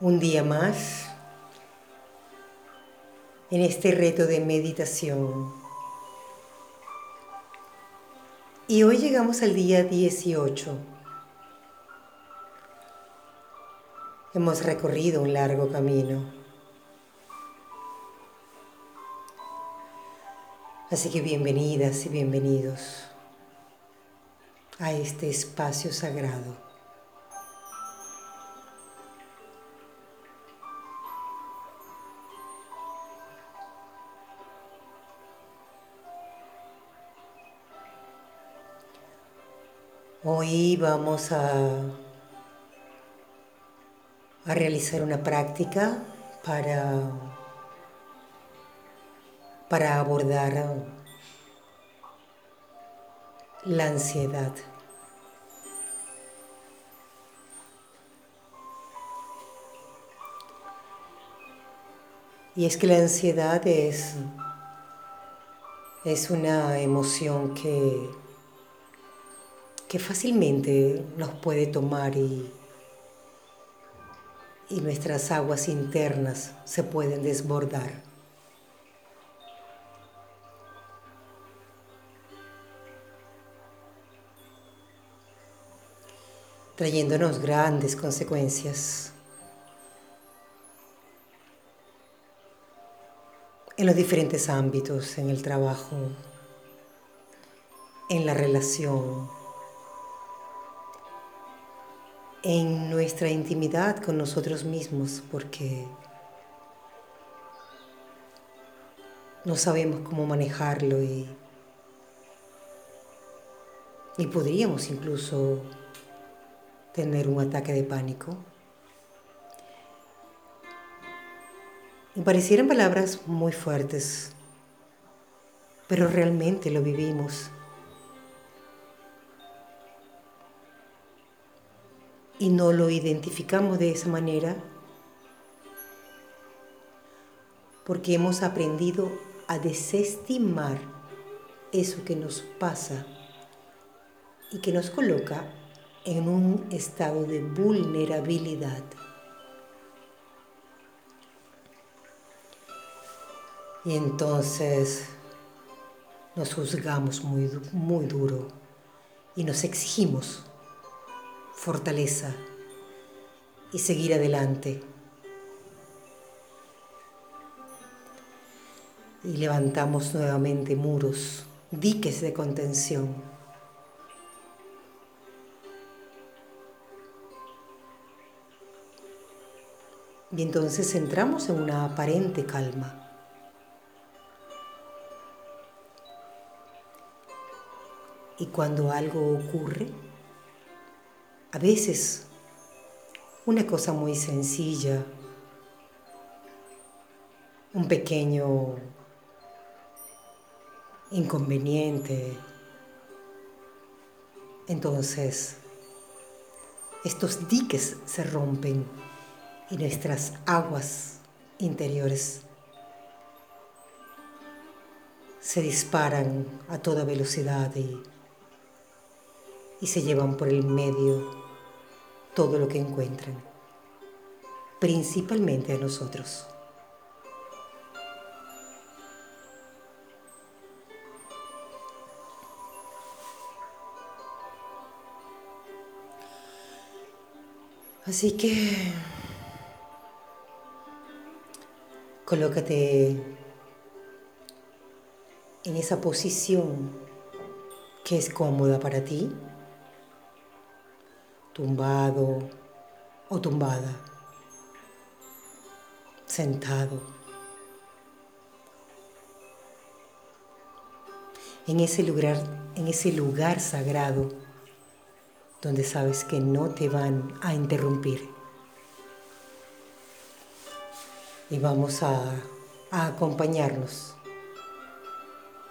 un día más en este reto de meditación. Y hoy llegamos al día 18. Hemos recorrido un largo camino. Así que bienvenidas y bienvenidos a este espacio sagrado. Hoy vamos a, a realizar una práctica para, para abordar la ansiedad. Y es que la ansiedad es, es una emoción que que fácilmente nos puede tomar y, y nuestras aguas internas se pueden desbordar. trayéndonos grandes consecuencias en los diferentes ámbitos, en el trabajo, en la relación, en nuestra intimidad con nosotros mismos porque no sabemos cómo manejarlo y, y podríamos incluso tener un ataque de pánico. Y parecieran palabras muy fuertes, pero realmente lo vivimos. Y no lo identificamos de esa manera porque hemos aprendido a desestimar eso que nos pasa y que nos coloca en un estado de vulnerabilidad. Y entonces nos juzgamos muy, muy duro y nos exigimos fortaleza y seguir adelante. Y levantamos nuevamente muros, diques de contención. Y entonces entramos en una aparente calma. Y cuando algo ocurre, a veces una cosa muy sencilla, un pequeño inconveniente. Entonces, estos diques se rompen y nuestras aguas interiores se disparan a toda velocidad y y se llevan por el medio todo lo que encuentran, principalmente a nosotros. Así que colócate en esa posición que es cómoda para ti tumbado o tumbada, sentado. En ese lugar, en ese lugar sagrado donde sabes que no te van a interrumpir. Y vamos a, a acompañarnos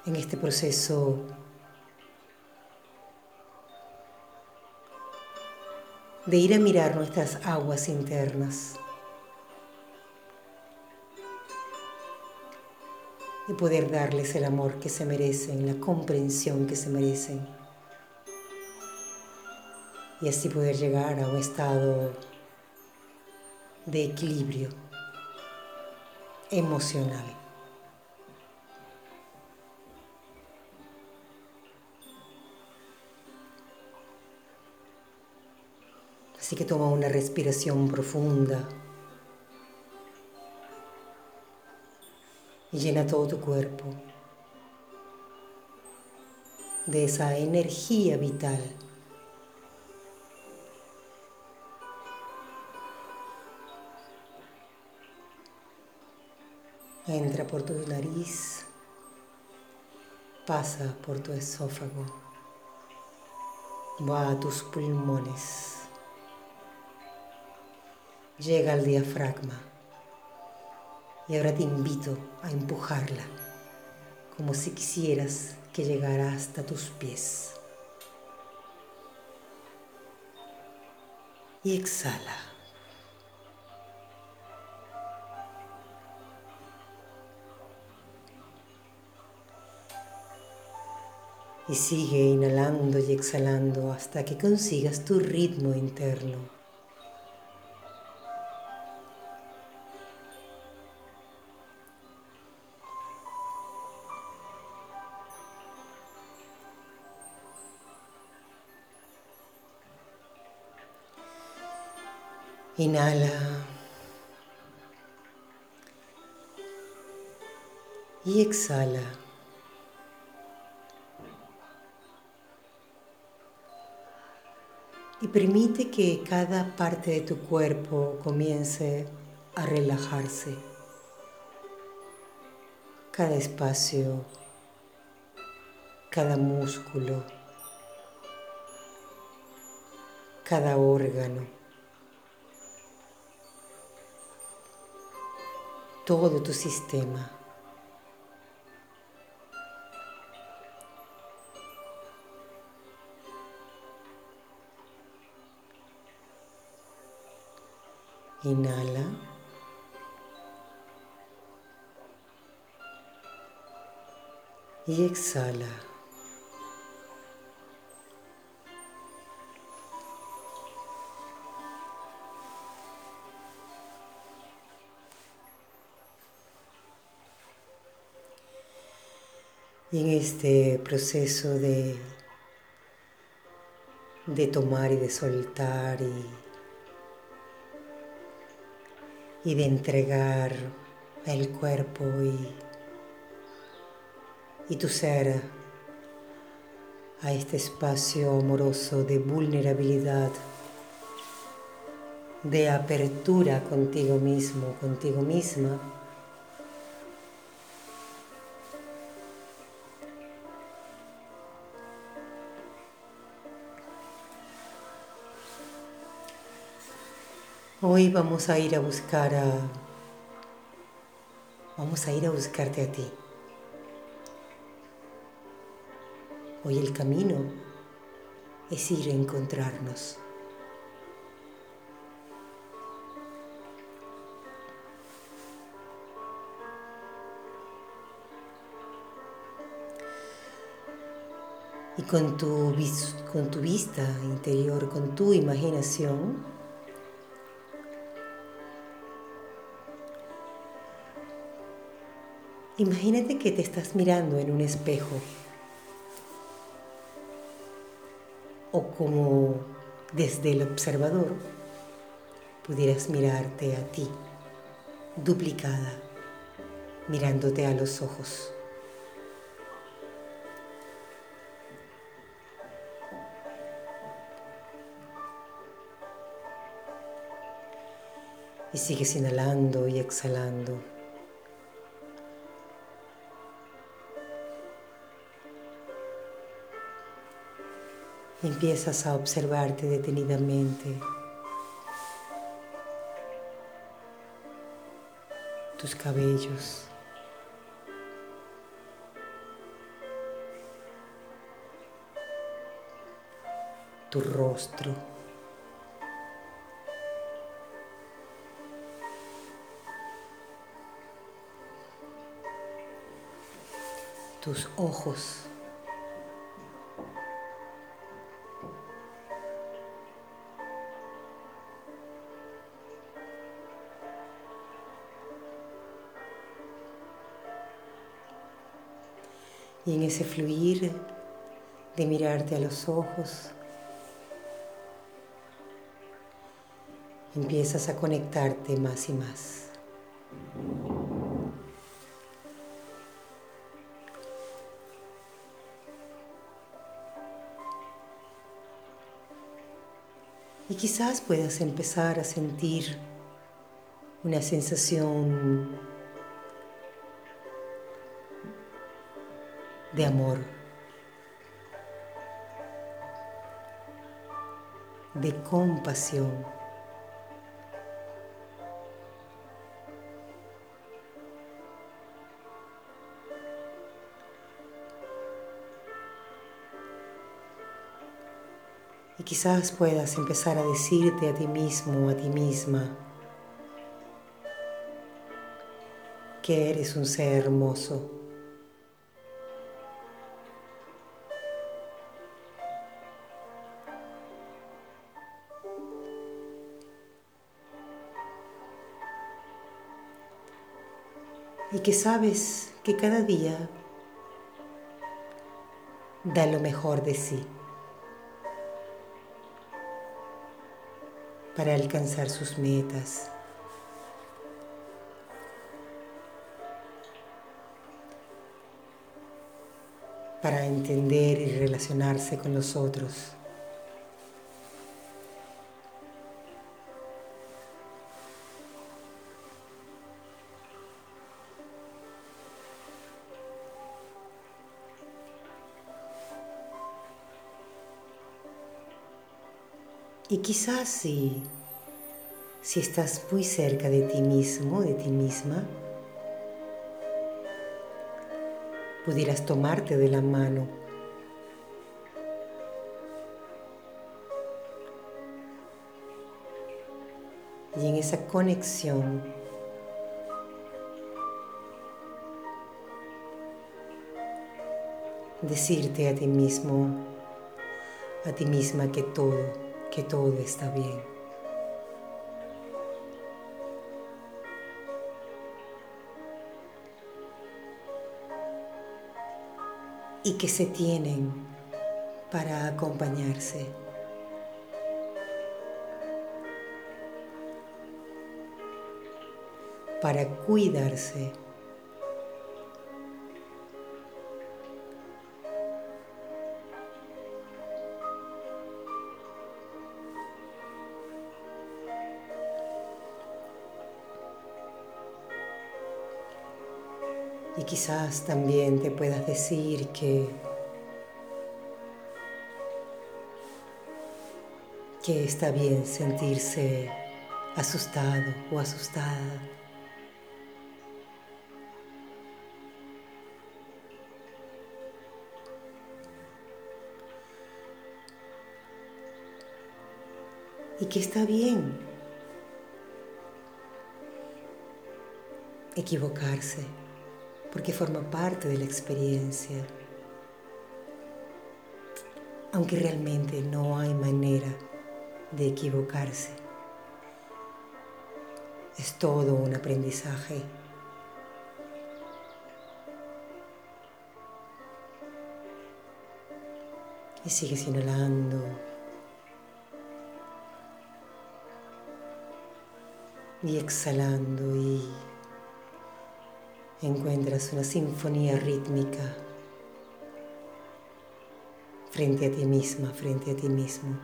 en este proceso de ir a mirar nuestras aguas internas y poder darles el amor que se merecen, la comprensión que se merecen y así poder llegar a un estado de equilibrio emocional. Así que toma una respiración profunda. Y llena todo tu cuerpo de esa energía vital. Entra por tu nariz, pasa por tu esófago, va a tus pulmones llega al diafragma. Y ahora te invito a empujarla, como si quisieras que llegara hasta tus pies. Y exhala. Y sigue inhalando y exhalando hasta que consigas tu ritmo interno. Inhala. Y exhala. Y permite que cada parte de tu cuerpo comience a relajarse. Cada espacio, cada músculo, cada órgano. Todo tu sistema. Inhala. Y exhala. Y en este proceso de, de tomar y de soltar y, y de entregar el cuerpo y, y tu ser a este espacio amoroso de vulnerabilidad, de apertura contigo mismo, contigo misma Hoy vamos a ir a buscar a... Vamos a ir a buscarte a ti. Hoy el camino es ir a encontrarnos. Y con tu, con tu vista interior, con tu imaginación, Imagínate que te estás mirando en un espejo o como desde el observador pudieras mirarte a ti, duplicada, mirándote a los ojos. Y sigues inhalando y exhalando. Empiezas a observarte detenidamente. Tus cabellos. Tu rostro. Tus ojos. Y en ese fluir de mirarte a los ojos, empiezas a conectarte más y más. Y quizás puedas empezar a sentir una sensación de amor, de compasión. Y quizás puedas empezar a decirte a ti mismo, a ti misma, que eres un ser hermoso. Y que sabes que cada día da lo mejor de sí para alcanzar sus metas. para entender y relacionarse con los otros. Y quizás si, si estás muy cerca de ti mismo, de ti misma, pudieras tomarte de la mano. Y en esa conexión decirte a ti mismo, a ti misma que todo, que todo está bien. y que se tienen para acompañarse. para cuidarse. Y quizás también te puedas decir que, que está bien sentirse asustado o asustada. Y que está bien equivocarse porque forma parte de la experiencia. Aunque realmente no hay manera de equivocarse. Es todo un aprendizaje. Y sigues inhalando. Y exhalando y encuentras una sinfonía rítmica frente a ti misma, frente a ti mismo.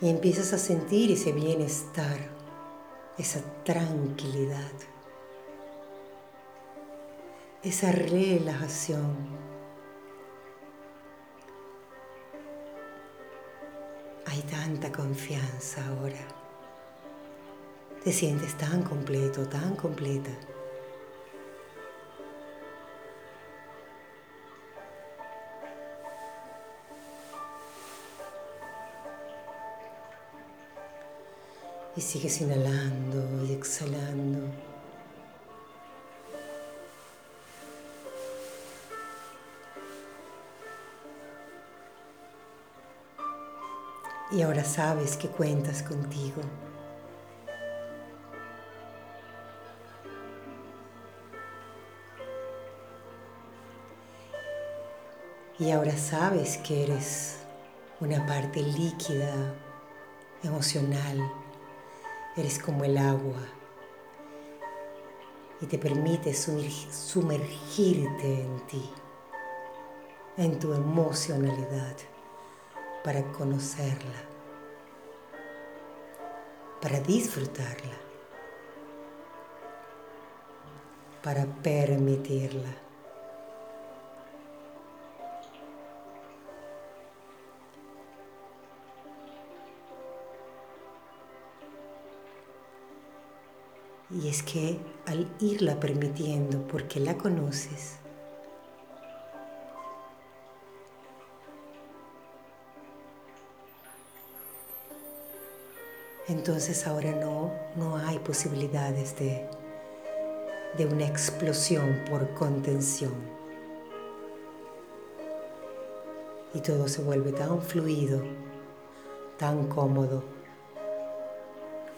Y empiezas a sentir ese bienestar esa tranquilidad, esa relajación. Hay tanta confianza ahora. Te sientes tan completo, tan completa. Y sigues inhalando y exhalando. Y ahora sabes que cuentas contigo. Y ahora sabes que eres una parte líquida, emocional, Eres como el agua. Y te permite sumergirte en ti, en tu emocionalidad, para conocerla, para disfrutarla, para permitirla. Y es que al irla permitiendo porque la conoces, entonces ahora no, no hay posibilidades de, de una explosión por contención. Y todo se vuelve tan fluido, tan cómodo,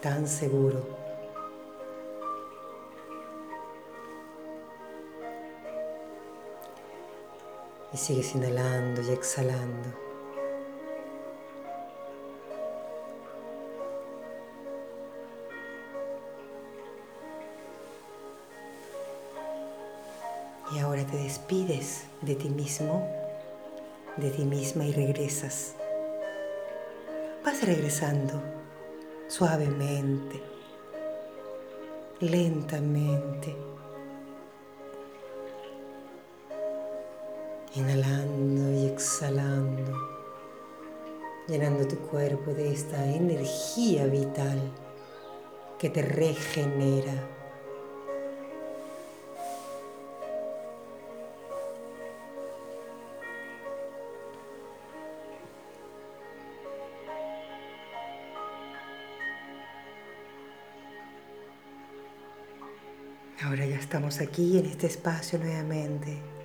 tan seguro. Y sigues inhalando y exhalando. Y ahora te despides de ti mismo, de ti misma y regresas. Vas regresando suavemente, lentamente inhalando y exhalando, llenando tu cuerpo de esta energía vital que te regenera. Ahora ya estamos aquí en este espacio nuevamente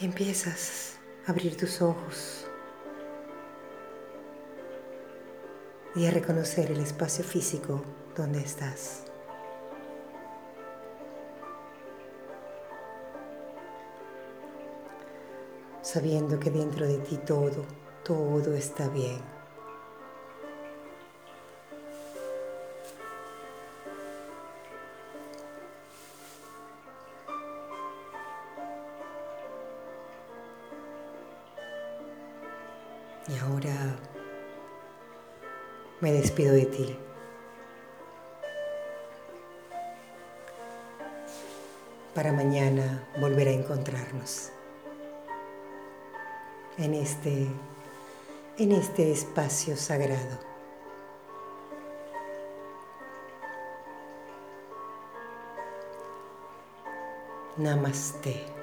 empiezas a abrir tus ojos y a reconocer el espacio físico donde estás. Sabiendo que dentro de ti todo, todo está bien. Me despido de ti. Para mañana volver a encontrarnos en este, en este espacio sagrado. Namaste.